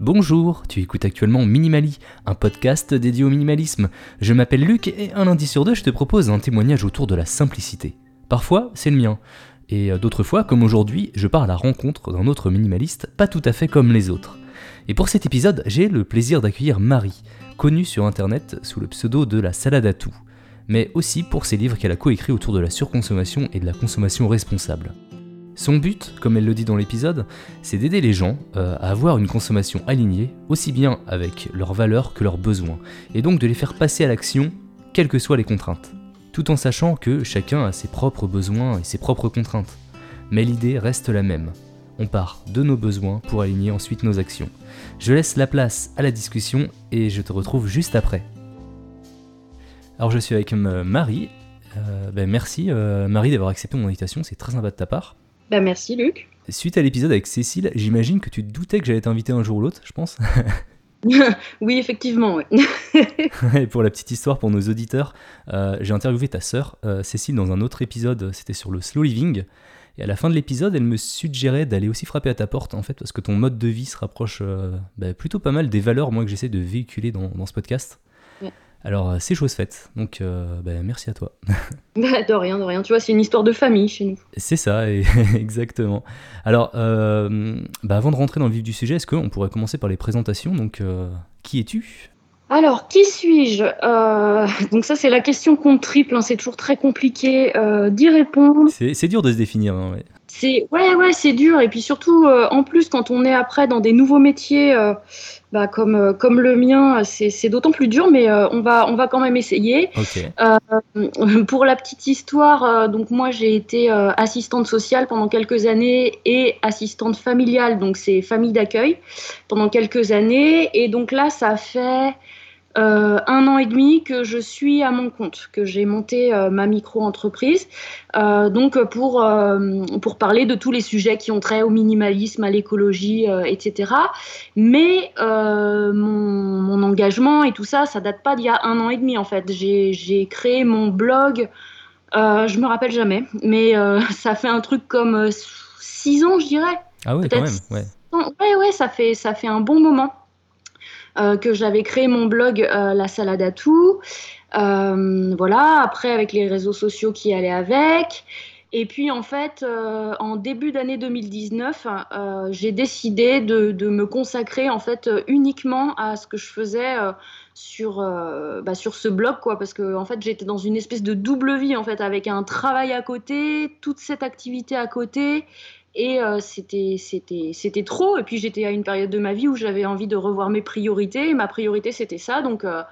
Bonjour, tu écoutes actuellement Minimali, un podcast dédié au minimalisme. Je m'appelle Luc et un lundi sur deux, je te propose un témoignage autour de la simplicité. Parfois, c'est le mien. Et euh, d'autres fois, comme aujourd'hui, je pars à la rencontre d'un autre minimaliste pas tout à fait comme les autres. Et pour cet épisode, j'ai le plaisir d'accueillir Marie, connue sur internet sous le pseudo de la salade à tout, mais aussi pour ses livres qu'elle a coécrits autour de la surconsommation et de la consommation responsable. Son but, comme elle le dit dans l'épisode, c'est d'aider les gens euh, à avoir une consommation alignée, aussi bien avec leurs valeurs que leurs besoins, et donc de les faire passer à l'action, quelles que soient les contraintes. Tout en sachant que chacun a ses propres besoins et ses propres contraintes. Mais l'idée reste la même. On part de nos besoins pour aligner ensuite nos actions. Je laisse la place à la discussion et je te retrouve juste après. Alors je suis avec euh, Marie. Euh, ben merci Marie d'avoir accepté mon invitation, c'est très sympa de ta part. Bah merci Luc. Suite à l'épisode avec Cécile, j'imagine que tu te doutais que j'allais t'inviter un jour ou l'autre, je pense. oui, effectivement. Ouais. et pour la petite histoire, pour nos auditeurs, euh, j'ai interviewé ta sœur, euh, Cécile, dans un autre épisode, c'était sur le slow living. Et à la fin de l'épisode, elle me suggérait d'aller aussi frapper à ta porte, en fait, parce que ton mode de vie se rapproche euh, bah, plutôt pas mal des valeurs, moi, que j'essaie de véhiculer dans, dans ce podcast. Alors, euh, c'est chose faite. Donc, euh, bah, merci à toi. Bah, de rien, de rien. Tu vois, c'est une histoire de famille chez nous. C'est ça, exactement. Alors, euh, bah, avant de rentrer dans le vif du sujet, est-ce qu'on pourrait commencer par les présentations Donc, qui es-tu? Alors, qui suis-je? Donc ça, c'est la question qu'on triple. Hein. c'est toujours très compliqué d'y répondre. C'est dur de se définir. Hein, ouais. C'est ouais, ouais, c'est dur. Et puis surtout, en plus, quand on est après dans des nouveaux métiers, bah, comme, euh, comme le mien, c'est d'autant plus dur, mais euh, on, va, on va quand même essayer. Euh, pour la petite histoire, donc moi j'ai été assistante sociale pendant quelques années et assistante familiale, donc c'est famille d'accueil pendant quelques années. Et donc là, ça fait euh, un an et demi que je suis à mon compte, que j'ai monté euh, ma micro-entreprise, euh, donc pour, pour parler de tous les sujets qui ont trait au minimalisme, à l'écologie, etc. Mais mon, mon, engagement et tout ça, ça date pas d'il y a un an et demi en fait. J'ai créé mon blog, je me rappelle jamais, mais ça fait un truc comme six ans, je dirais. Ah ouais, quand même, ouais. Ouais, ouais, ça fait, ça fait un bon moment. Euh, que j'avais créé mon blog euh, La Salade à tout. Euh, voilà, après avec les réseaux sociaux qui allaient avec. Et puis en fait, en début d'année 2019, j'ai décidé de, me consacrer en fait uniquement à ce que je faisais sur, bah, sur ce blog, quoi, parce que en fait j'étais dans une espèce de double vie en fait, avec un travail à côté, toute cette activité à côté, et euh, c'était, c'était, c'était trop. Et puis j'étais à une période de ma vie où j'avais envie de revoir mes priorités. Et ma priorité, c'était ça. Donc, euh,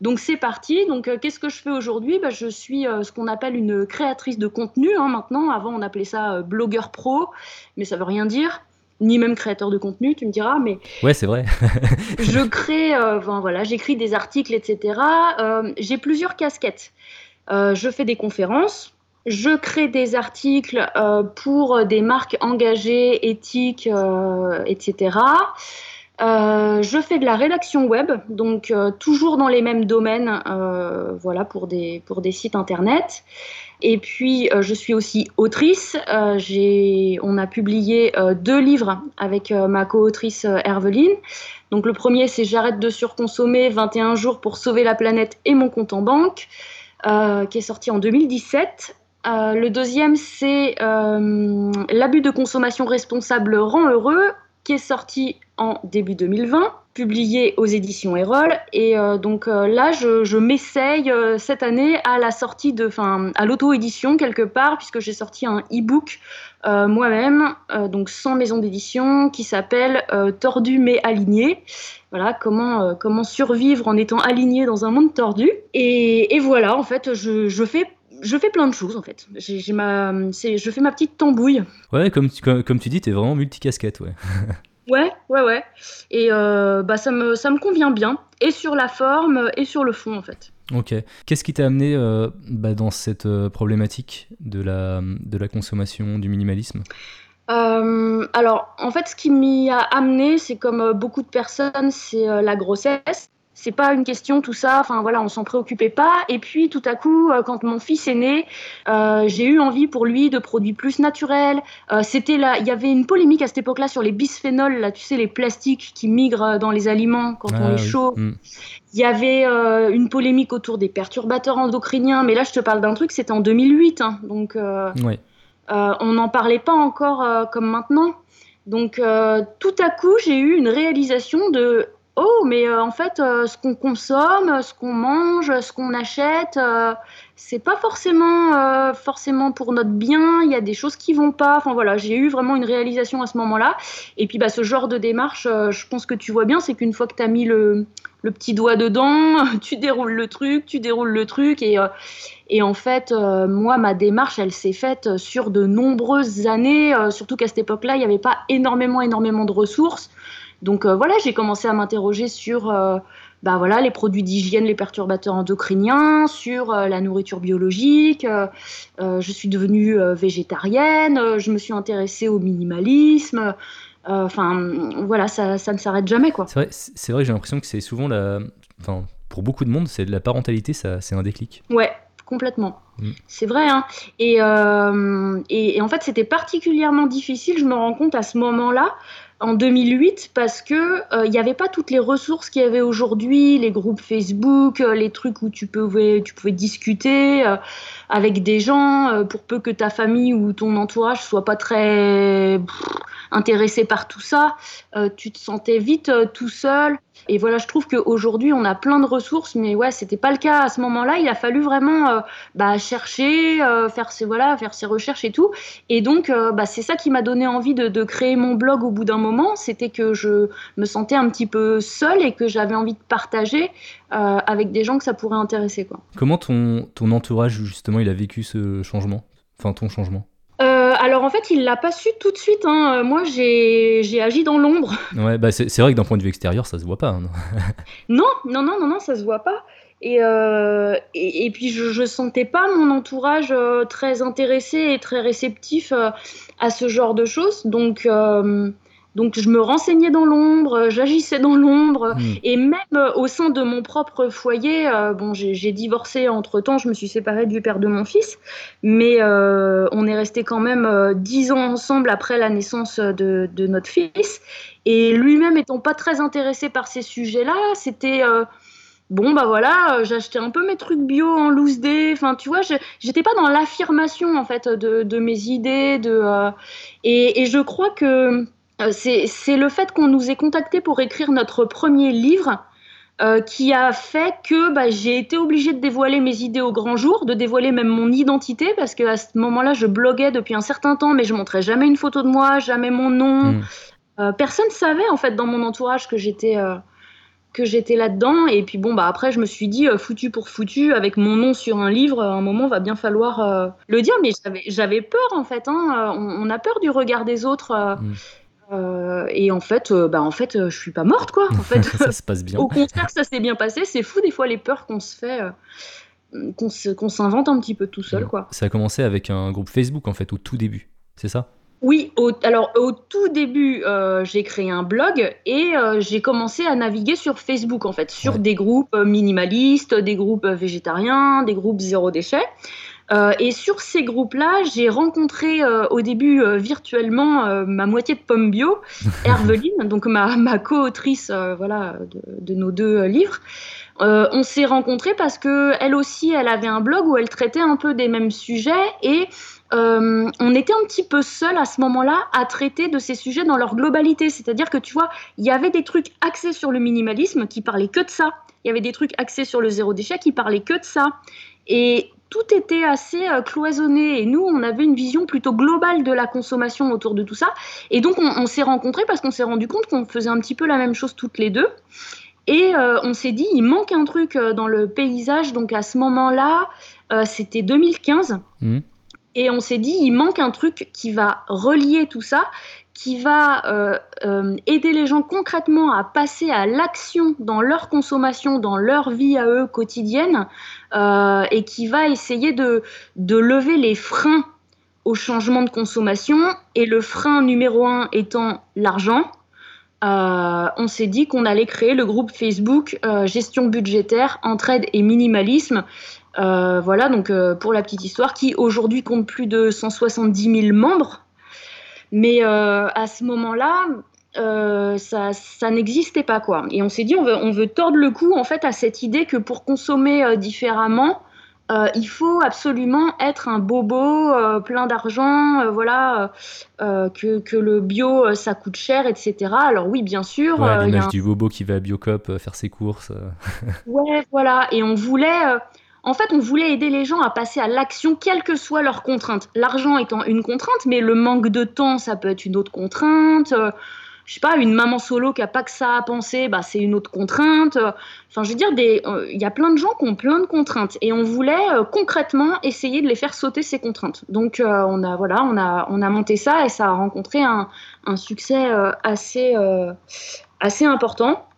donc c'est parti. Donc euh, qu'est-ce que je fais aujourd'hui? Bah, Je suis ce qu'on appelle une créatrice de contenu hein, maintenant. Avant, on appelait ça blogueur pro, mais ça veut rien dire. Ni même créateur de contenu, tu me diras, mais ouais, c'est vrai. je crée, voilà, j'écris des articles, etc. j'ai plusieurs casquettes. je fais des conférences, je crée des articles euh, pour des marques engagées, éthiques, euh, etc. Euh, je fais de la rédaction web, donc toujours dans les mêmes domaines, voilà, pour des, pour des sites internet. Et puis, je suis aussi autrice. on a publié deux livres avec ma co-autrice Herveline. Donc, le premier, c'est J'arrête de surconsommer 21 jours pour sauver la planète et mon compte en banque, qui est sorti en 2017. Euh, le deuxième, c'est euh, L'abus de consommation responsable rend heureux, qui est sorti en début 2020, publié aux éditions Erol. Et euh, donc là, je, m'essaye cette année à la sortie de, enfin, à l'auto-édition quelque part, puisque j'ai sorti un e-book moi-même, donc sans maison d'édition, qui s'appelle Tordu mais aligné. Voilà, comment, comment survivre en étant aligné dans un monde tordu. Et, voilà, en fait, je, je fais je fais plein de choses en fait. J'ai, ma, je fais ma petite tambouille. Ouais, comme, comme, comme tu dis, t'es vraiment multicasquette, ouais. ouais, ouais, ouais. Et euh, bah, ça, me, ça me convient bien, et sur la forme, et sur le fond en fait. Ok. Qu'est-ce qui t'a amené euh, bah, dans cette euh, problématique de la, de la consommation, du minimalisme? Alors, en fait, ce qui m'y a amené, c'est comme beaucoup de personnes, c'est la grossesse c'est pas une question tout ça. Enfin voilà, on s'en préoccupait pas. Et puis tout à coup, euh, quand mon fils est né, euh, j'ai eu envie pour lui de produits plus naturels. Euh, c'était là, il y avait une polémique à cette époque-là sur les bisphénols, là, tu sais, les plastiques qui migrent dans les aliments quand on Ah les oui. chauffe. Mm. Il y avait euh, une polémique autour des perturbateurs endocriniens, mais là je te parle d'un truc, c'était en 2008, hein. donc on n'en parlait pas encore comme maintenant. Donc tout à coup, j'ai eu une réalisation de oh, mais euh, en fait, euh, ce qu'on consomme, ce qu'on mange, ce qu'on achète, euh, c'est pas forcément forcément pour notre bien. Il y a des choses qui vont pas. Enfin voilà, j'ai eu vraiment une réalisation à ce moment-là. Et puis bah ce genre de démarche, je pense que tu vois bien, c'est qu'une fois que tu as mis le le petit doigt dedans, tu déroules le truc, tu déroules le truc et et en fait, moi, ma démarche, elle s'est faite sur de nombreuses années, surtout qu'à cette époque-là, il n'y avait pas énormément, énormément de ressources. Donc euh, voilà, j'ai commencé à m'interroger sur euh, bah, voilà, les produits d'hygiène, les perturbateurs endocriniens, sur euh, la nourriture biologique. je suis devenue végétarienne, je me suis intéressée au minimalisme. Enfin, voilà, ça, ça ne s'arrête jamais, quoi. C'est vrai, c'est vrai que j'ai l'impression que c'est souvent la. Enfin, pour beaucoup de monde, c'est de la parentalité, ça, c'est un déclic. Ouais, complètement. Mm. C'est vrai. Hein. Et, euh, et, et en fait, c'était particulièrement difficile, je me rends compte à ce moment-là, en 2008, parce que euh, il n'y avait pas toutes les ressources qu'il y avait aujourd'hui, les groupes Facebook, euh, les trucs où tu pouvais, tu pouvais discuter euh, avec des gens, pour peu que ta famille ou ton entourage soit pas très intéressé par tout ça, euh, tu te sentais vite euh, tout seul. Et voilà, je trouve qu'aujourd'hui, on a plein de ressources, mais ouais, c'était pas le cas à ce moment-là. Il a fallu vraiment euh, bah, chercher, faire ses voilà, faire recherches et tout. Et donc, bah, c'est ça qui m'a donné envie de, de créer mon blog au bout d'un moment. C'était que je me sentais un petit peu seule et que j'avais envie de partager avec des gens que ça pourrait intéresser, quoi. Comment ton, ton entourage, justement, il a vécu ce changement? Enfin, ton changement? Alors en fait, il l'a pas su tout de suite. hein. Euh, Moi, j'ai agi dans l'ombre. Ouais, bah c'est c'est vrai que d'un point de vue extérieur, ça se voit pas. hein. Non, non, non, non, non, ça se voit pas. Et, euh, et, et puis je, je sentais pas mon entourage euh, très intéressé et très réceptif euh, à ce genre de choses. Donc, euh, donc je me renseignais dans l'ombre, euh, j'agissais dans l'ombre. Hmm. Et même euh, au sein de mon propre foyer, euh, bon, j'ai divorcé entre temps, je me suis séparée du père de mon fils, mais euh, on est resté quand même dix ans ensemble après la naissance de, de notre fils. Et lui-même étant pas très intéressé par ces sujets-là, c'était euh, bon, bah voilà, j'achetais un peu mes trucs bio en loose day. Enfin, tu vois, j'étais pas dans l'affirmation en fait de, de mes idées. De, et, et je crois que c'est c'est le fait qu'on nous ait contactés pour écrire notre premier livre. euh, qui a fait que bah, j'ai été obligée de dévoiler mes idées au grand jour, de dévoiler même mon identité, parce qu'à ce moment-là, je bloguais depuis un certain temps, mais je montrais jamais une photo de moi, jamais mon nom. Hmm. Euh, personne savait en fait dans mon entourage que j'étais euh, que j'étais là-dedans. Et puis bon, bah après, je me suis dit, euh, foutu pour foutu, avec mon nom sur un livre, à un moment, va bien falloir euh, le dire. Mais j'avais, peur en fait. hein. Euh, On, on a peur du regard des autres. euh, Mm. Euh, et en fait, euh, bah en fait, euh, je suis pas morte quoi. En fait, ça se passe bien. au contraire, ça s'est bien passé. C'est fou des fois les peurs qu'on se fait. qu'on s'invente un petit peu tout seul, quoi. Ça a commencé avec un groupe Facebook, en fait, au tout début. C'est ça? Oui, au, alors au tout début, j'ai créé un blog et j'ai commencé à naviguer sur Facebook, en fait, sur Ouais. des groupes minimalistes, des groupes végétariens, des groupes zéro déchet. Euh, et sur ces groupes-là, j'ai rencontré euh, au début euh, virtuellement ma moitié de pomme bio, Herveline, donc ma, ma co-autrice voilà, de, de nos deux livres. On s'est rencontrés parce que elle aussi, elle avait un blog où elle traitait un peu des mêmes sujets et euh, on était un petit peu seuls à ce moment-là à traiter de ces sujets dans leur globalité. C'est-à-dire que tu vois, il y avait des trucs axés sur le minimalisme qui parlaient que de ça. Il y avait des trucs axés sur le zéro déchet qui parlaient que de ça. Et tout était assez euh, cloisonné et nous, on avait une vision plutôt globale de la consommation autour de tout ça. Et donc, on, on s'est rencontrés parce qu'on s'est rendu compte qu'on faisait un petit peu la même chose toutes les deux. Et euh, on s'est dit, il manque un truc euh, dans le paysage. Donc, à ce moment-là, euh, c'était 2015. Hmm. Et on s'est dit, il manque un truc qui va relier tout ça, qui va euh, euh, aider les gens concrètement à passer à l'action dans leur consommation, dans leur vie à eux quotidienne, euh, et qui va essayer de, lever les freins au changement de consommation. Et le frein numéro un étant l'argent. on s'est dit qu'on allait créer le groupe Facebook Gestion budgétaire, entraide et minimalisme. voilà, donc pour la petite histoire, qui aujourd'hui compte plus de 170 000 membres. Mais à ce moment-là, ça, ça n'existait pas quoi. Et on s'est dit on veut, on veut tordre le cou en fait à cette idée que pour consommer différemment, euh, il faut absolument être un bobo euh, plein d'argent, euh, voilà, que, que, le bio ça coûte cher, etc. Alors oui, bien sûr. Ouais, l'image du bobo qui va à Biocop faire ses courses. ouais, voilà. Et on voulait, en fait, on voulait aider les gens à passer à l'action, quelles que soient leurs contraintes. L'argent étant une contrainte, mais le manque de temps, ça peut être une autre contrainte je sais pas, une maman solo qui a pas que ça à penser, bah, c'est une autre contrainte. Enfin, je veux dire, euh, il y a plein de gens qui ont plein de contraintes et on voulait euh, concrètement essayer de les faire sauter ces contraintes. Donc, euh, on a voilà, on a on a monté ça et ça a rencontré un, un succès assez assez important.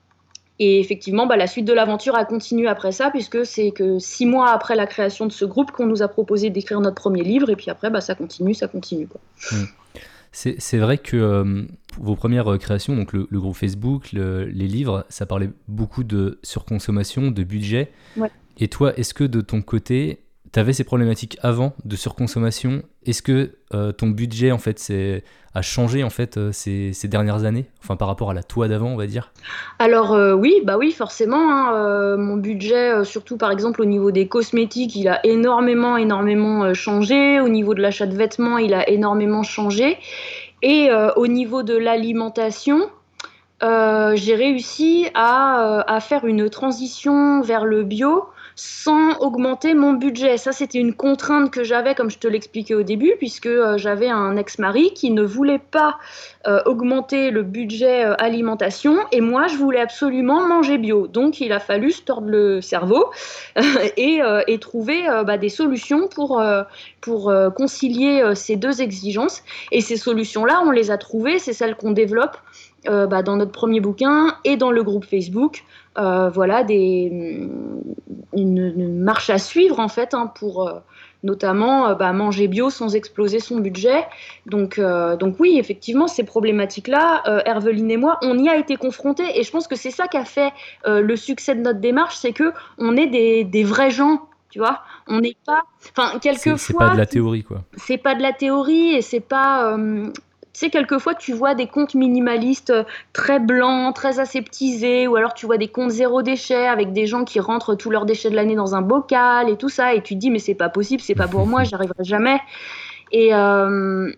Et effectivement, bah, la suite de l'aventure a continué après ça, puisque c'est que six mois après la création de ce groupe qu'on nous a proposé d'écrire notre premier livre, et puis après, bah, ça continue, ça continue. Quoi. Mmh. C'est vrai que euh, vos premières euh, créations, donc le, groupe Facebook, les livres, ça parlait beaucoup de surconsommation, de budget. Et toi, est-ce que de ton côté, tu avais ces problématiques avant de surconsommation Est-ce que euh, ton budget en fait a changé en fait ces, dernières années, enfin par rapport à la toi d'avant, on va dire Alors oui, bah oui, forcément. Hein, mon budget, surtout par exemple au niveau des cosmétiques, il a énormément, énormément changé. Au niveau de l'achat de vêtements, il a énormément changé. Et au niveau de l'alimentation, j'ai réussi à, faire une transition vers le bio sans augmenter mon budget. Ça, c'était une contrainte que j'avais, comme je te l'expliquais au début, puisque euh, j'avais un ex-mari qui ne voulait pas euh, augmenter le budget euh, alimentation et moi, je voulais absolument manger bio. Donc, il a fallu se tordre le cerveau et, trouver bah, des solutions pour, pour concilier ces deux exigences. Et ces solutions-là, on les a trouvées, c'est celles qu'on développe euh, bah, dans notre premier bouquin et dans le groupe Facebook. Euh, voilà, des, une, marche à suivre en fait hein, pour euh, notamment bah, manger bio sans exploser son budget. Donc, donc oui, effectivement, ces problématiques-là, Herveline et moi, on y a été confrontés et je pense que c'est ça qui a fait le succès de notre démarche, c'est que on est des, des vrais gens tu vois on n'est pas enfin quelquefois c'est pas de la théorie quoi c'est pas de la théorie et c'est pas sais, quelquefois, tu vois des comptes minimalistes euh, très blancs, très aseptisés, ou alors tu vois des comptes zéro déchet avec des gens qui rentrent tous leurs déchets de l'année dans un bocal et tout ça, et tu te dis, mais c'est pas possible, c'est pas pour moi, j'y arriverai jamais. Et euh,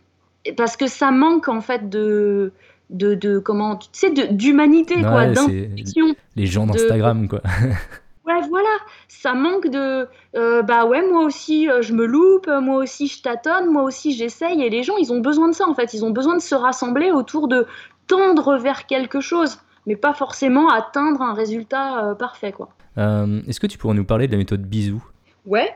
parce que ça manque en fait de. De, de comment tu sais d'humanité quoi d'intuition les gens d'Instagram quoi Ouais, voilà, ça manque de euh, bah ouais, moi aussi euh, je me loupe, moi aussi je tâtonne, moi aussi j'essaye. Et les gens, ils ont besoin de ça en fait. Ils ont besoin de se rassembler autour de tendre vers quelque chose, mais pas forcément atteindre un résultat euh, parfait quoi. Est-ce que tu pourrais nous parler de la méthode bisou? Ouais.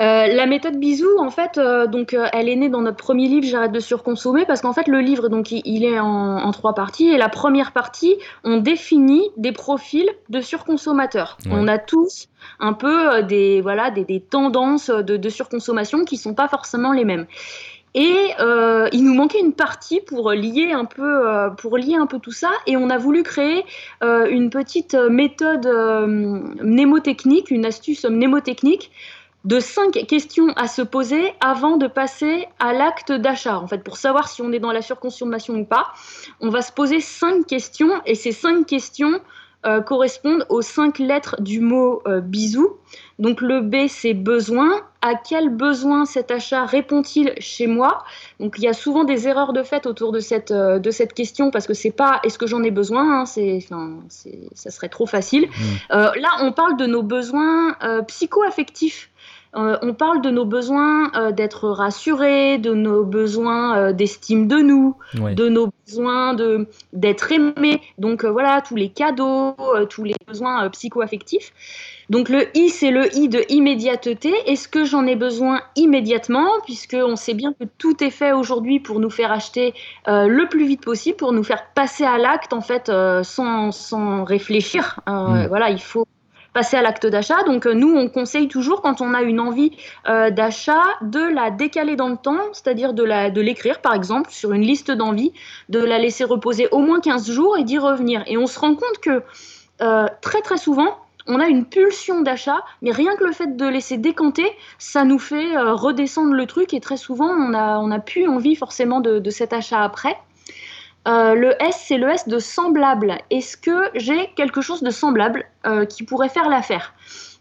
Euh, la méthode bisou, en fait, euh, donc, euh, elle est née dans notre premier livre, J'arrête de surconsommer, parce qu'en fait, le livre, donc, il, est en, trois parties. Et la première partie, on définit des profils de surconsommateurs. On a tous un peu des, voilà, des, tendances de, de, surconsommation qui sont pas forcément les mêmes. Et euh, il nous manquait une partie pour lier un peu, euh, pour lier un peu tout ça. Et on a voulu créer euh, une petite méthode mnémotechnique, une astuce mnémotechnique de cinq questions à se poser avant de passer à l'acte d'achat. En fait, pour savoir si on est dans la surconsommation ou pas, on va se poser cinq questions. Et ces cinq questions correspondent aux cinq lettres du mot bisou. Donc le B, c'est besoin. À quel besoin cet achat répond-il chez moi? Donc il y a souvent des erreurs de fait autour de cette, euh, de cette question parce que c'est pas est-ce que j'en ai besoin, hein, c'est, ça serait trop facile. Mmh. là, on parle de nos besoins psycho-affectifs. Euh, on parle de nos besoins euh, d'être rassurés, de nos besoins euh, d'estime de nous, de nos besoins de d'être aimés. Donc voilà, tous les cadeaux, tous les besoins psycho-affectifs. Donc le I, c'est le I de immédiateté. Est-ce que j'en ai besoin immédiatement Puisque on sait bien que tout est fait aujourd'hui pour nous faire acheter le plus vite possible, pour nous faire passer à l'acte en fait sans, sans réfléchir. Mm. Voilà, il faut passer à l'acte d'achat. Donc nous, on conseille toujours quand on a une envie d'achat de la décaler dans le temps, c'est-à-dire de l'écrire par exemple sur une liste d'envies, de la laisser reposer au moins 15 jours et d'y revenir. Et on se rend compte que très très souvent, on a une pulsion d'achat, mais rien que le fait de laisser décanter, ça nous fait euh, redescendre le truc et très souvent on a, on a plus envie forcément de, cet achat après. Euh, le S, c'est le S de semblable. Est-ce que j'ai quelque chose de semblable euh, qui pourrait faire l'affaire?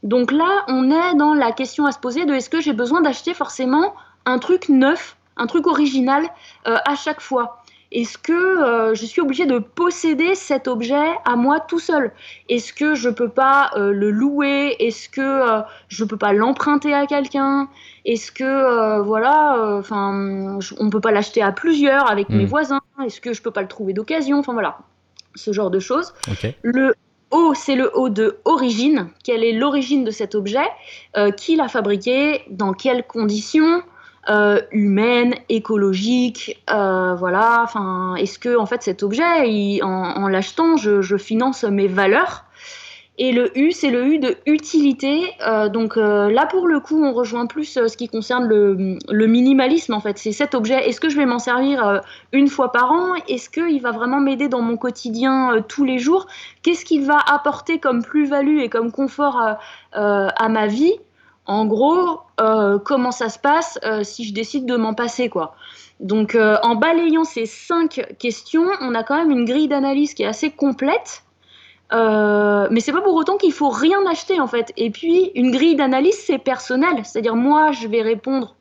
Donc là, on est dans la question à se poser de est-ce que j'ai besoin d'acheter forcément un truc neuf, un truc original à chaque fois? Est-ce que euh, je suis obligée de posséder cet objet à moi tout seul? Est-ce que je ne peux pas euh, le louer? Est-ce que euh, je ne peux pas l'emprunter à quelqu'un? Est-ce que voilà, enfin, on ne peut pas l'acheter à plusieurs avec mes hmm. voisins. Est-ce que je ne peux pas le trouver d'occasion? Enfin voilà, ce genre de choses. Le O, c'est le O de origine. Quelle est l'origine de cet objet Qui l'a fabriqué? Dans quelles conditions? Euh, humaine, écologique, euh, voilà. Enfin, est-ce que en fait cet objet, en, l'achetant, je, finance mes valeurs? Et le U, c'est le U de utilité. Euh, donc là, pour le coup, on rejoint plus ce qui concerne le, minimalisme. En fait, c'est cet objet. Est-ce que je vais m'en servir une fois par an? Est-ce qu'il va vraiment m'aider dans mon quotidien tous les jours? Qu'est-ce qu'il va apporter comme plus-value et comme confort à ma vie? En gros, euh, comment ça se passe euh, si je décide de m'en passer, quoi. Donc, euh, en balayant ces cinq questions, on a quand même une grille d'analyse qui est assez complète. mais c'est pas pour autant qu'il faut rien acheter en fait. Et puis une grille d'analyse c'est personnel, c'est-à-dire moi je vais répondre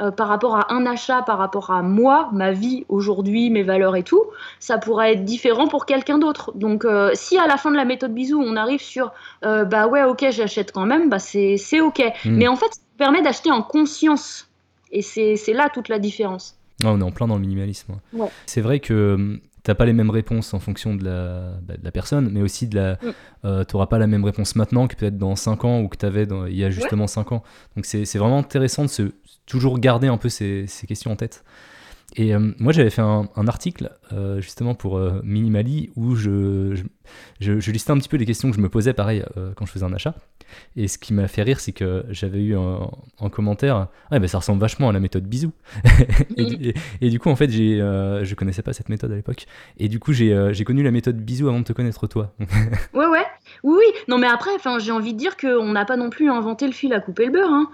euh, par rapport à un achat, par rapport à moi, ma vie aujourd'hui, mes valeurs et tout, ça pourrait être différent pour quelqu'un d'autre. Donc, euh, si à la fin de la méthode bisou, on arrive sur euh, bah ouais, ok, j'achète quand même, bah c'est ok. Hmm. Mais en fait, ça permet d'acheter en conscience. Et c'est là toute la différence. Ah, on est en plein dans le minimalisme. C'est vrai que hum, t'as pas les mêmes réponses en fonction de la, bah, de la personne, mais aussi de la, mm. euh, t'auras pas la même réponse maintenant que peut-être dans 5 ans ou que t'avais il y a justement 5 ans. Donc c'est vraiment intéressant de se, toujours garder un peu ces, questions en tête. Et euh, moi, j'avais fait un, article euh, justement pour euh, Minimali où je, je, listais un petit peu les questions que je me posais, pareil, quand je faisais un achat. Et ce qui m'a fait rire, c'est que j'avais eu en, commentaire Ah, ben ça ressemble vachement à la méthode bisou. et, du coup, en fait, j'ai, je connaissais pas cette méthode à l'époque. Et du coup, j'ai, connu la méthode bisou avant de te connaître toi. ouais, ouais. Oui, oui. Non, mais après, j'ai envie de dire qu'on n'a pas non plus inventé le fil à couper le beurre. Hein.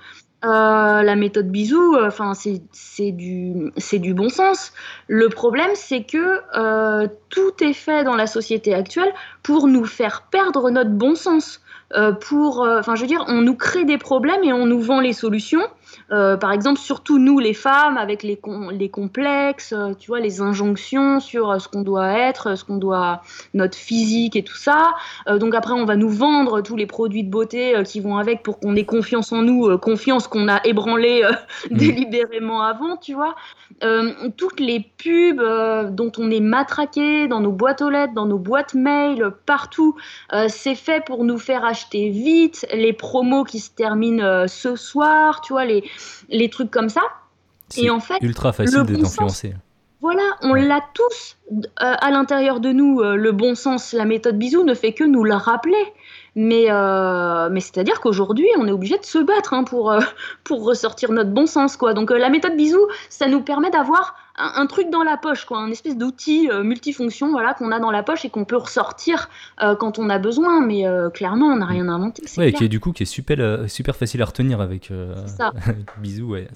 Euh, la méthode bisou, euh, enfin c'est du du bon sens. Le problème c'est que euh, tout est fait dans la société actuelle pour nous faire perdre notre bon sens. pour, enfin je veux dire, on nous crée des problèmes et on nous vend les solutions. Euh, par exemple, surtout nous, les femmes, avec les, les complexes, euh, tu vois, les injonctions sur euh, ce qu'on doit être, ce qu'on doit, notre physique et tout ça. donc après, on va nous vendre tous les produits de beauté qui vont avec pour qu'on ait confiance en nous, confiance qu'on a ébranlé mmh. délibérément avant, tu vois. toutes les pubs dont on est matraqué dans nos boîtes aux lettres, dans nos boîtes mail, partout, c'est fait pour nous faire acheter vite. Les promos qui se terminent ce soir, tu vois, les, les trucs comme ça. Et en fait, ultra facile d'être influencé. Voilà, on l'a tous euh, à l'intérieur de nous. Euh, le bon sens, la méthode bisou ne fait que nous le rappeler. Mais, euh, mais c'est-à-dire qu'aujourd'hui, on est obligé de se battre hein, pour, pour ressortir notre bon sens. Quoi. Donc la méthode bisou, ça nous permet d'avoir un, truc dans la poche, quoi, un espèce d'outil multifonction voilà, qu'on a dans la poche et qu'on peut ressortir quand on a besoin. Mais clairement, on n'a rien inventé. Ouais, et qui est du coup qui est super, super facile à retenir avec, avec bisou. Ouais,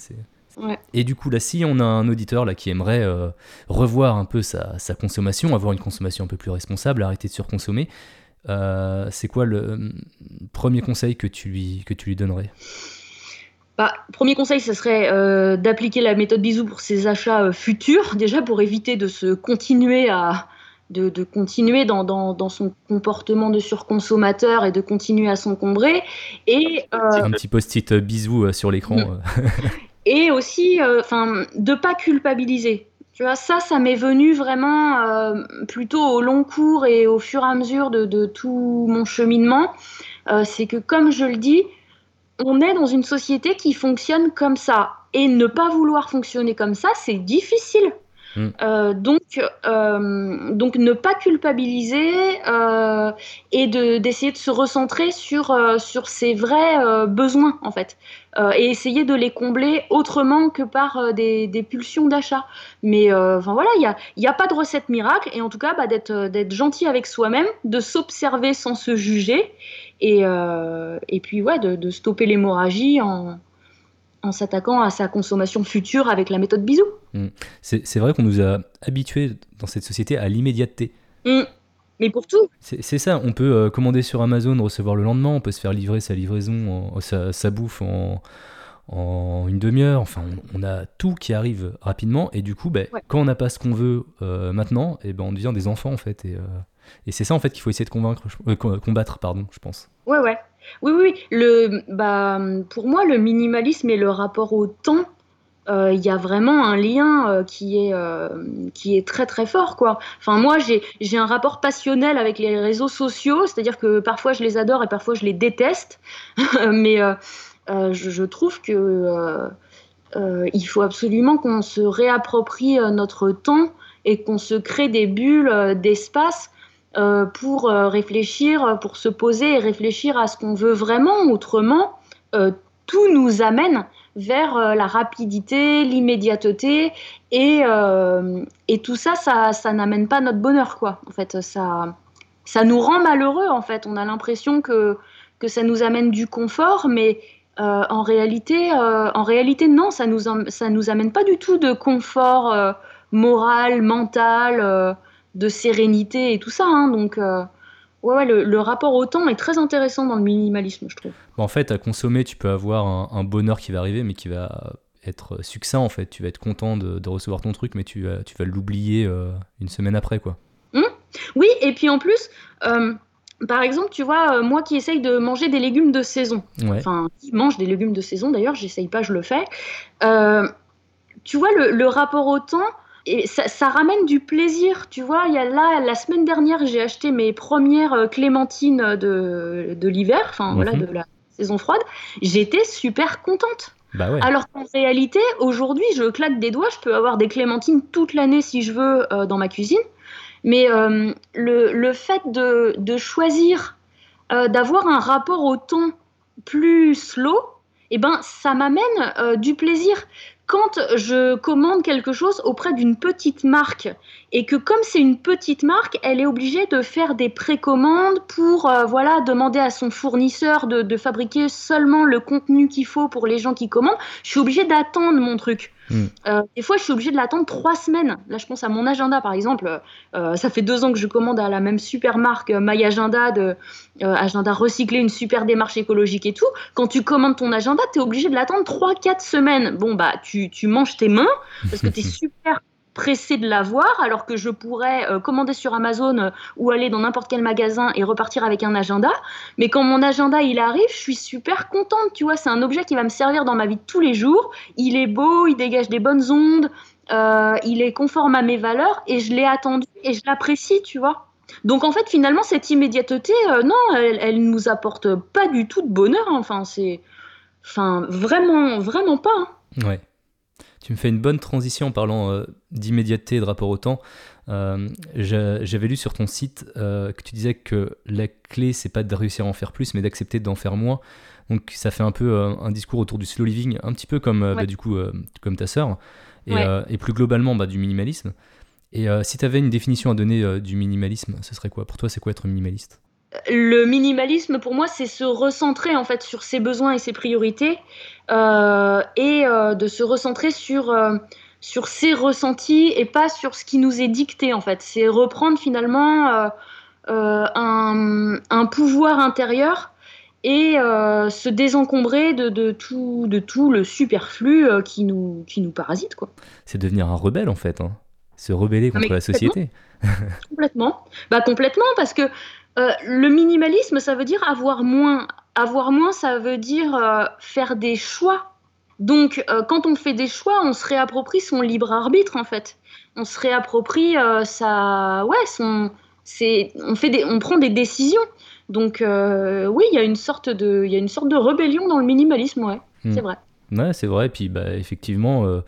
et du coup, là, si on a un auditeur là, qui aimerait euh, revoir un peu sa, consommation, avoir une consommation un peu plus responsable, arrêter de surconsommer, euh, c'est quoi le euh, premier conseil que tu lui, que tu lui donnerais? Bah, premier conseil, ce serait d'appliquer la méthode bisou pour ses achats futurs, déjà pour éviter de se continuer à, de, continuer dans, dans, son comportement de surconsommateur et de continuer à s'encombrer. Et un petit post-it bisou sur l'écran. Mm. et aussi euh, enfin de pas culpabiliser. Tu vois, ça, ça m'est venu vraiment euh, plutôt au long cours et au fur et à mesure de, tout mon cheminement. Euh, c'est que, comme je le dis, on est dans une société qui fonctionne comme ça. Et ne pas vouloir fonctionner comme ça, c'est difficile. Mm. Euh, donc, euh, donc, ne pas culpabiliser euh, et d'essayer de, se recentrer sur, sur ses vrais besoins, en fait. et essayer de les combler autrement que par des, pulsions d'achat. Mais enfin voilà, il n'y a, y a, pas de recette miracle. Et en tout cas, bah, d'être gentil avec soi-même, de s'observer sans se juger. Et, et puis, ouais, de, de stopper l'hémorragie en en s'attaquant à sa consommation future avec la méthode bisou. Mm. C'est vrai qu'on nous a habitués dans cette société à l'immédiateté. Mm. Mais pour tout. C'est ça, on peut euh, commander sur Amazon, recevoir le lendemain, on peut se faire livrer sa livraison, sa, bouffe en, une demi-heure. Enfin, on, a tout qui arrive rapidement et du coup, ben, quand on n'a pas ce qu'on veut euh, maintenant, et eh ben, on devient des enfants en fait. Et, euh, et c'est ça en fait qu'il faut essayer de convaincre, combattre, pardon, je pense. Ouais, ouais. Oui, oui, le, bah, pour moi, le minimalisme et le rapport au temps, euh, il y a vraiment un lien euh, qui, est, euh, qui est très très fort. Quoi. Enfin, moi, j'ai un rapport passionnel avec les réseaux sociaux, c'est-à-dire que parfois je les adore et parfois je les déteste, mais je, je, trouve que il faut absolument qu'on se réapproprie notre temps et qu'on se crée des bulles d'espace pour euh, réfléchir, pour se poser et réfléchir à ce qu'on veut vraiment. Autrement, euh, tout nous amène vers la rapidité, l'immédiateté et, tout ça, ça, n'amène pas notre bonheur, quoi. En fait, ça, nous rend malheureux, en fait. On a l'impression que, ça nous amène du confort, mais en, réalité, en réalité, non, ça nous, nous amène pas du tout de confort moral, mental de sérénité et tout ça. Hein, donc, euh, ouais, le, rapport au temps est très intéressant dans le minimalisme, je trouve. En fait, à consommer, tu peux avoir un, bonheur qui va arriver, mais qui va être succinct, en fait. Tu vas être content de, recevoir ton truc, mais tu, vas, tu vas l'oublier euh, une semaine après, quoi. Mmh. Oui, et puis en plus... Euh, par exemple, tu vois, moi qui essaye de manger des légumes de saison, enfin, qui mange des légumes de saison d'ailleurs, j'essaye pas, je le fais. tu vois, le, le, rapport au temps, et ça, ramène du plaisir, tu vois. Il y a là, la semaine dernière, j'ai acheté mes premières euh, clémentines de, de l'hiver, enfin voilà, mhm. de la saison froide. J'étais super contente. Bah Alors qu'en réalité, aujourd'hui, je claque des doigts, je peux avoir des clémentines toute l'année si je veux euh, dans ma cuisine. Mais euh, le, le, fait de, de choisir d'avoir un rapport au temps plus slow, eh ben, ça m'amène du plaisir quand je commande quelque chose auprès d'une petite marque et que comme c'est une petite marque, elle est obligée de faire des précommandes pour euh, voilà demander à son fournisseur de, fabriquer seulement le contenu qu'il faut pour les gens qui commandent, je suis obligée d'attendre mon truc. Hmm. Euh, des fois, je suis obligée de l'attendre trois semaines. Là, je pense à mon agenda, par exemple. Euh, ça fait deux ans que je commande à la même super marque, My Agenda, de, agenda recyclé, une super démarche écologique et tout. Quand tu commandes ton agenda, tu es obligé de l'attendre trois, quatre semaines. Bon, bah, tu tu, manges tes mains parce que tu es super pressé de l'avoir, alors que je pourrais euh, commander sur Amazon euh, ou aller dans n'importe quel magasin et repartir avec un agenda. Mais quand mon agenda il arrive, je suis super contente, tu vois, c'est un objet qui va me servir dans ma vie de tous les jours. Il est beau, il dégage des bonnes ondes, euh, il est conforme à mes valeurs et je l'ai attendu et je l'apprécie, tu vois. Donc en fait, finalement, cette immédiateté, non, elle, elle nous apporte pas du tout de bonheur. Enfin, c'est, enfin, vraiment, vraiment pas. Hein. Ouais. Tu me fais une bonne transition en parlant euh, d'immédiateté et de rapport au temps. Euh, j'avais lu sur ton site euh, que tu disais que la clé, c'est pas de réussir à en faire plus, mais d'accepter d'en faire moins. Donc ça fait un peu un discours autour du slow living, un petit peu comme, bah, du coup, comme ta sœur, et, plus globalement bah, du minimalisme. Et si tu avais une définition à donner du minimalisme, ce serait quoi? Pour toi, c'est quoi être minimaliste? Le minimalisme pour moi c'est se recentrer en fait sur ses besoins et ses priorités euh, et euh, de se recentrer sur euh, sur ses ressentis et pas sur ce qui nous est dicté en fait. C'est reprendre finalement un, un, pouvoir intérieur et se désencombrer de, de, tout de tout le superflu qui nous qui nous parasite quoi. C'est devenir un rebelle en fait hein. se rebeller contre la société. Complètement. Bah complètement parce que euh, le minimalisme, ça veut dire avoir moins. Avoir moins, ça veut dire euh, faire des choix. Donc, euh, quand on fait des choix, on se réapproprie son libre arbitre, en fait. On se réapproprie sa. Ouais, son. On, fait des... on prend des décisions. Donc, oui, il y, a une sorte de... y a une sorte de rébellion dans le minimalisme, ouais. Hmm. C'est vrai. Ouais, c'est vrai. Puis, bah, effectivement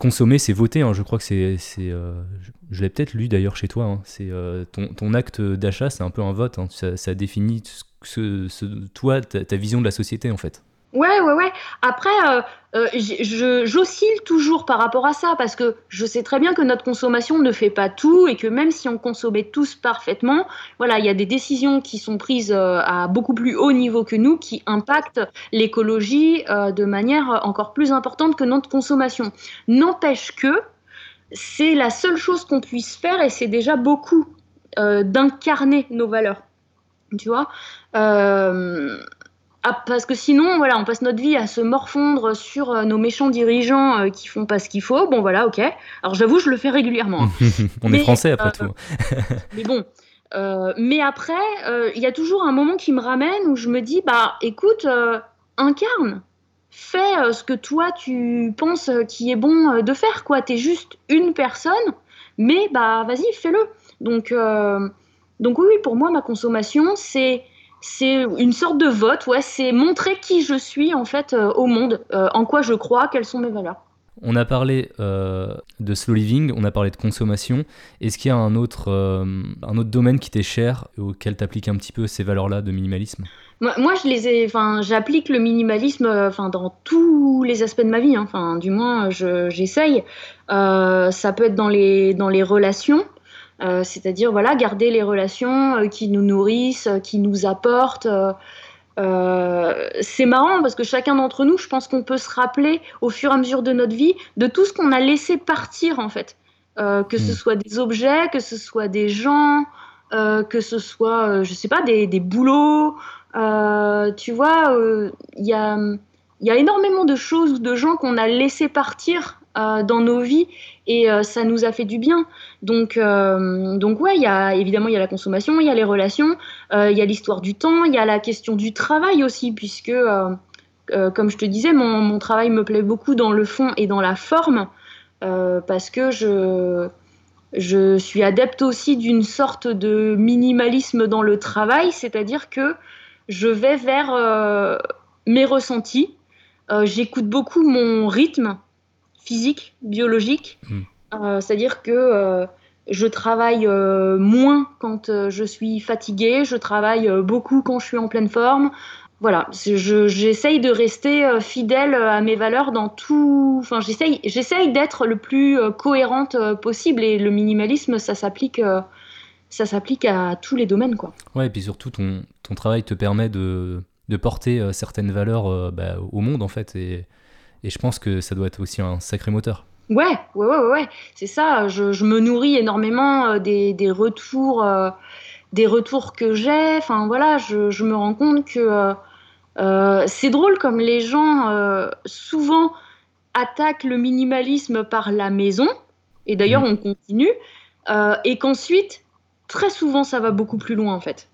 consommer, c'est voter. Hein. Je crois que c'est, euh, je, l'ai peut-être lu d'ailleurs chez toi. Hein. C'est euh, ton, acte d'achat, c'est un peu un vote. Hein. Ça, définit ce, ce, toi, ta, vision de la société en fait. Ouais, ouais, ouais. Après, euh, euh, j'oscille toujours par rapport à ça parce que je sais très bien que notre consommation ne fait pas tout et que même si on consommait tous parfaitement, voilà, il y a des décisions qui sont prises euh, à beaucoup plus haut niveau que nous qui impactent l'écologie de manière encore plus importante que notre consommation. N'empêche que c'est la seule chose qu'on puisse faire et c'est déjà beaucoup d'incarner nos valeurs. Tu vois ah, parce que sinon, voilà, on passe notre vie à se morfondre sur euh, nos méchants dirigeants euh, qui font pas ce qu'il faut. Bon, voilà, ok. Alors j'avoue, je le fais régulièrement. on est français après tout. mais bon. mais après, il y a toujours un moment qui me ramène où je me dis, bah, écoute, incarne, fais ce que toi tu penses qui est bon de faire, quoi. T'es juste une personne, mais bah, vas-y, fais-le. Donc, donc oui, pour moi, ma consommation, c'est c'est une sorte de vote, ouais, c'est montrer qui je suis en fait euh, au monde, euh, en quoi je crois, quelles sont mes valeurs. On a parlé euh, de slow living, on a parlé de consommation. Est-ce qu'il y a un autre, un autre domaine qui t'est cher et auquel tu appliques un petit peu ces valeurs-là de minimalisme? Moi, je les ai, enfin, j'applique le minimalisme, enfin, dans tous les aspects de ma vie. Hein. Enfin, du moins, j'essaye. ça peut être dans les dans les relations. Euh, c'est-à-dire voilà, garder les relations euh, qui nous nourrissent, euh, qui nous apportent. c'est marrant parce que chacun d'entre nous, je pense qu'on peut se rappeler au fur et à mesure de notre vie de tout ce qu'on a laissé partir en fait. que ce mm. soit des objets, que ce soit des gens, que ce soit, je sais pas, des, des boulots. tu vois, il y a, y, a, énormément de choses, de gens qu'on a laissé partir dans nos vies et euh, ça nous a fait du bien. Donc, euh, donc ouais, y a, évidemment, il y a la consommation, il y a les relations, euh, il y a l'histoire du temps, il y a la question du travail aussi, puisque, comme je te disais, mon, mon, travail me plaît beaucoup dans le fond et dans la forme, parce que je, je suis adepte aussi d'une sorte de minimalisme dans le travail, c'est-à-dire que je vais vers mes ressentis, j'écoute beaucoup mon rythme, physique, biologique. Hmm. Euh, c'est-à-dire que euh, je travaille euh, moins quand je suis fatiguée, je travaille beaucoup quand je suis en pleine forme. Voilà, j'essaye de rester fidèle à mes valeurs dans tout. Enfin, j'essaye d'être le plus cohérente possible et le minimalisme, ça s'applique ça s'applique à tous les domaines. Quoi. Ouais, et puis surtout, ton, ton travail te permet de, de porter certaines valeurs bah, au monde, en fait. Et, et je pense que ça doit être aussi un sacré moteur. Ouais, ouais, ouais, ouais, c'est ça. Je, me nourris énormément euh, des, des retours, euh, des retours que j'ai. Enfin voilà, je, je, me rends compte que euh, c'est drôle comme les gens souvent attaquent le minimalisme par la maison. Et d'ailleurs, mmh. on continue. et qu'ensuite, très souvent, ça va beaucoup plus loin en fait.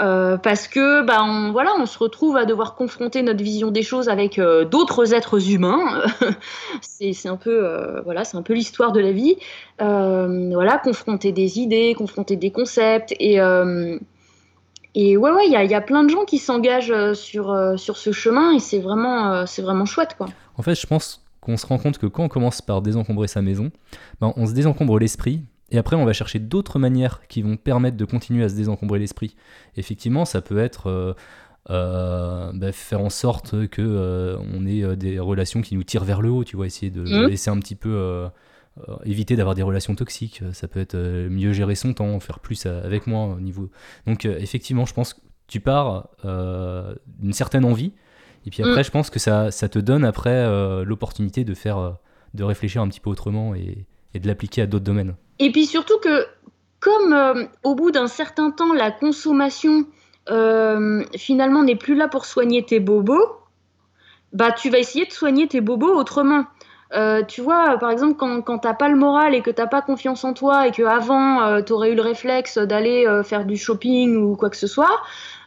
Euh, parce que bah on, voilà on se retrouve à devoir confronter notre vision des choses avec euh, d'autres êtres humains. C'est un peu euh, voilà c'est un peu l'histoire de la vie. Voilà confronter des idées confronter des concepts et et ouais ouais il y y a, plein de gens qui s'engagent sur sur ce chemin et c'est vraiment vraiment chouette quoi. En fait je pense qu'on se rend compte que quand on commence par désencombrer sa maison ben, on se désencombre l'esprit et après, on va chercher d'autres manières qui vont permettre de continuer à se désencombrer l'esprit. Effectivement, ça peut être euh, euh, bah, faire en sorte que euh, on ait des relations qui nous tirent vers le haut, tu vois, essayer de mmh. laisser un petit peu éviter d'avoir des relations toxiques. Ça peut être mieux gérer son temps, faire plus avec moi au niveau. Donc effectivement, je pense que tu pars d'une certaine envie, et puis après, mmh. je pense que ça, ça te donne après l'opportunité de faire, de réfléchir un petit peu autrement et, et de l'appliquer à d'autres domaines. Et puis surtout que, comme euh, au bout d'un certain temps, la consommation euh, finalement n'est plus là pour soigner tes bobos, bah tu vas essayer de soigner tes bobos autrement. Euh, tu vois, par exemple, quand, quand t'as pas le moral et que t'as pas confiance en toi et que avant tu aurais eu le réflexe d'aller faire du shopping ou quoi que ce soit,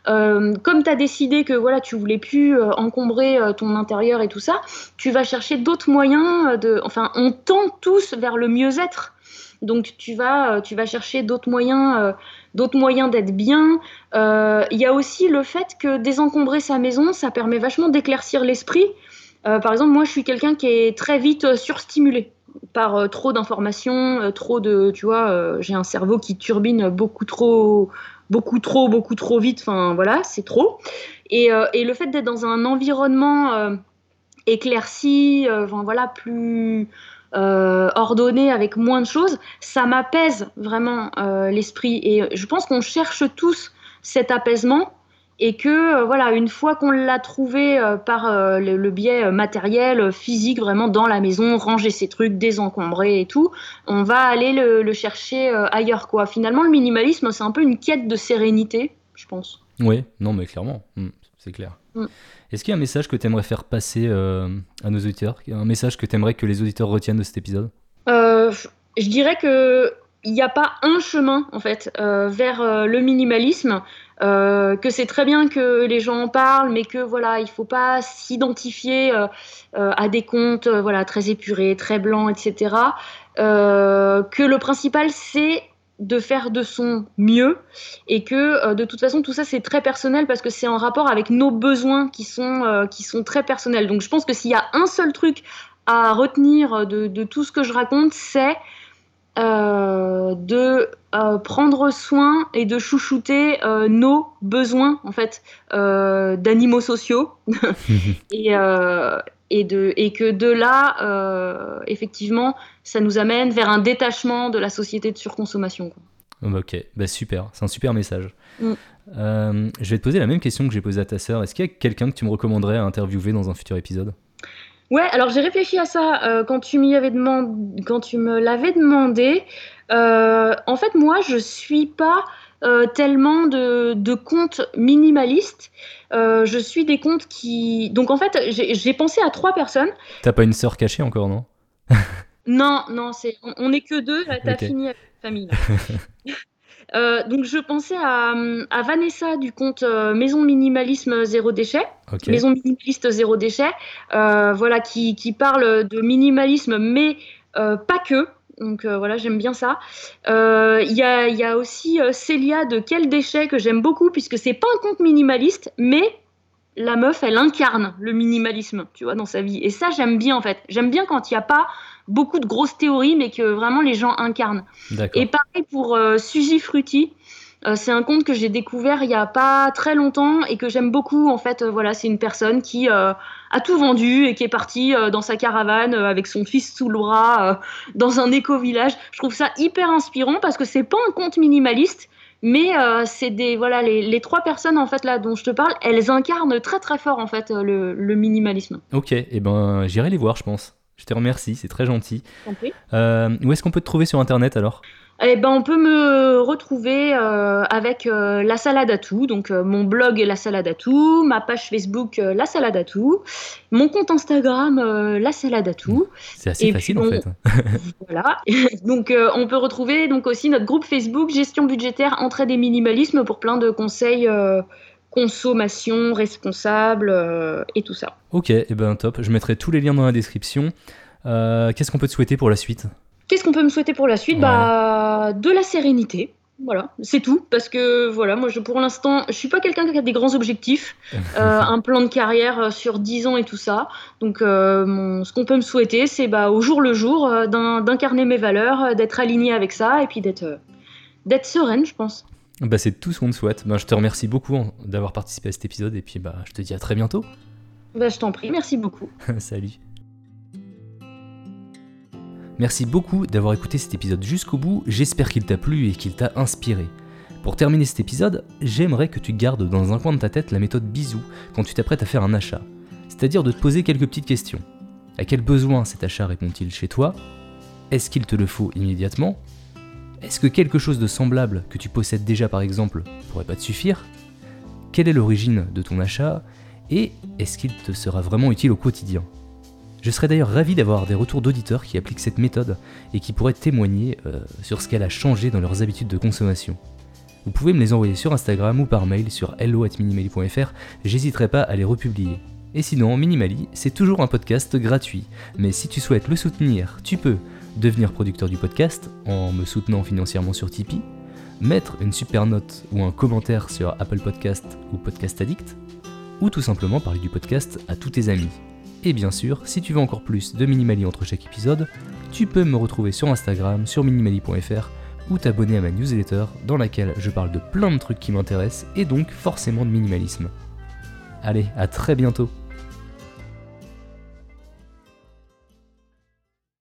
comme tu as décidé que voilà, tu voulais plus encombrer ton intérieur et tout ça, tu vas chercher d'autres moyens de. Enfin, on tend tous vers le mieux-être. Donc tu vas, euh, tu vas chercher d'autres moyens, euh, d'autres moyens d'être bien. Euh, il y a aussi le fait que désencombrer sa maison, ça permet vachement d'éclaircir l'esprit. par exemple, moi, je suis quelqu'un qui est très vite surstimulé. par trop d'informations, trop de, tu vois, j'ai un cerveau qui turbine beaucoup trop, beaucoup trop, beaucoup trop vite. Enfin voilà, c'est trop. Et, et, le fait d'être dans un environnement éclairci, enfin voilà, plus euh, avec moins de choses, ça m'apaise vraiment euh, l'esprit. Et je pense qu'on cherche tous cet apaisement et que euh, voilà, une fois qu'on l'a trouvé par le, biais matériel, physique, vraiment dans la maison, ranger ses trucs, désencombrer et tout, on va aller le, chercher ailleurs. quoi. Finalement, le minimalisme, c'est un peu une quête de sérénité, je pense. Oui, non, mais clairement, hmm, c'est clair. Mm. Est-ce qu'il y a un message que tu aimerais faire passer euh, à nos auditeurs? Un message que tu aimerais que les auditeurs retiennent de cet épisode? Euh, Je dirais que il n'y a pas un chemin en fait euh, vers le minimalisme. que c'est très bien que les gens en parlent, mais que voilà, il faut pas s'identifier à des comptes voilà très épurés, très blancs, etc. que le principal c'est de faire de son mieux et que euh, de toute façon tout ça c'est très personnel parce que c'est en rapport avec nos besoins qui sont, euh, qui sont très personnels. Donc je pense que s'il y a un seul truc à retenir de, de tout ce que je raconte, c'est euh, de prendre soin et de chouchouter nos besoins en fait d'animaux sociaux et, et, de, et que de là, euh, effectivement, ça nous amène vers un détachement de la société de surconsommation. Oh, bah, ok, bah super, c'est un super message. Mm. Euh, je vais te poser la même question que j'ai posée à ta sœur. Est-ce qu'il y a quelqu'un que tu me recommanderais à interviewer dans un futur épisode? Ouais, alors j'ai réfléchi à ça euh, quand tu m'y avais demandé, quand tu me l'avais demandé. en fait, moi, je suis pas euh, tellement de, de, comptes minimalistes. Euh, je suis des comptes qui. Donc en fait, j'ai pensé à trois personnes. T'as pas une sœur cachée encore, non? Non, non, c'est on n'est que deux. T'as fini avec la famille. Euh, donc je pensais à, à, Vanessa du compte Maison Minimalisme Zéro Déchet, Maison Minimaliste Zéro Déchet, voilà qui, qui, parle de minimalisme mais pas que. Donc euh, voilà, j'aime bien ça. Euh, il y, a, aussi euh, Célia de Quel déchet que j'aime beaucoup puisque c'est pas un compte minimaliste, mais la meuf, elle incarne le minimalisme, tu vois, dans sa vie. Et ça, j'aime bien en fait. J'aime bien quand il n'y a pas beaucoup de grosses théories, mais que vraiment les gens incarnent. Et pareil pour Suzy Frutti. Euh, c'est un conte que j'ai découvert il y a pas très longtemps et que j'aime beaucoup. En fait, euh, voilà, c'est une personne qui euh, a tout vendu et qui est partie dans sa caravane avec son fils sous le bras dans un éco-village. Je trouve ça hyper inspirant parce que c'est pas un conte minimaliste, mais c'est des voilà les, trois personnes en fait là dont je te parle, elles incarnent très très fort en fait le, minimalisme. Ok, et eh ben j'irai les voir, je pense. Je te remercie, c'est très gentil. où est-ce qu'on peut te trouver sur internet alors? Eh ben, on peut me retrouver euh, avec euh, la salade à tout, donc euh, mon blog La salade à tout, ma page Facebook La salade à tout, mon compte Instagram La salade à tout. C'est assez facile en fait. voilà. donc on peut retrouver donc aussi notre groupe Facebook Gestion budgétaire Entraide et minimalisme pour plein de conseils consommation responsable et tout ça. Ok, et eh ben top. Je mettrai tous les liens dans la description. Qu'est-ce qu'on peut te souhaiter pour la suite? Qu'est-ce qu'on peut me souhaiter pour la suite? Bah, de la sérénité. Voilà, c'est tout. Parce que voilà, moi, je, pour l'instant, je suis pas quelqu'un qui a des grands objectifs, euh, un plan de carrière euh, sur 10 ans et tout ça. Donc, euh, ce qu'on peut me souhaiter, c'est bah, au jour le jour d'incarner mes valeurs, d'être aligné avec ça et puis d'être d'être sereine, je pense. Bah, c'est tout ce qu'on te souhaite. Bah, je te remercie beaucoup hein, d'avoir participé à cet épisode et puis bah, je te dis à très bientôt. Bah, je t'en prie, merci beaucoup. Salut. Merci beaucoup d'avoir écouté cet épisode jusqu'au bout, j'espère qu'il t'a plu et qu'il t'a inspiré. Pour terminer cet épisode, j'aimerais que tu gardes dans un coin de ta tête la méthode bisou quand tu t'apprêtes à faire un achat, c'est-à-dire de te poser quelques petites questions. À quel besoin cet achat répond-il chez toi? Est-ce qu'il te le faut immédiatement? Est-ce que quelque chose de semblable que tu possèdes déjà par exemple pourrait pas te suffire? Quelle est l'origine de ton achat? Et est-ce qu'il te sera vraiment utile au quotidien? Je serais d'ailleurs ravi d'avoir des retours d'auditeurs qui appliquent cette méthode et qui pourraient témoigner euh, sur ce qu'elle a changé dans leurs habitudes de consommation. Vous pouvez me les envoyer sur Instagram ou par mail sur hello.minimali.fr, j'hésiterai pas à les republier. Et sinon, Minimali, c'est toujours un podcast gratuit, mais si tu souhaites le soutenir, tu peux devenir producteur du podcast en me soutenant financièrement sur Tipeee, mettre une super note ou un commentaire sur Apple Podcast ou Podcast Addict, ou tout simplement parler du podcast à tous tes amis. Et bien sûr, si tu veux encore plus de Minimali entre chaque épisode, tu peux me retrouver sur Instagram, sur minimali.fr ou t'abonner à ma newsletter dans laquelle je parle de plein de trucs qui m'intéressent et donc forcément de minimalisme. Allez, à très bientôt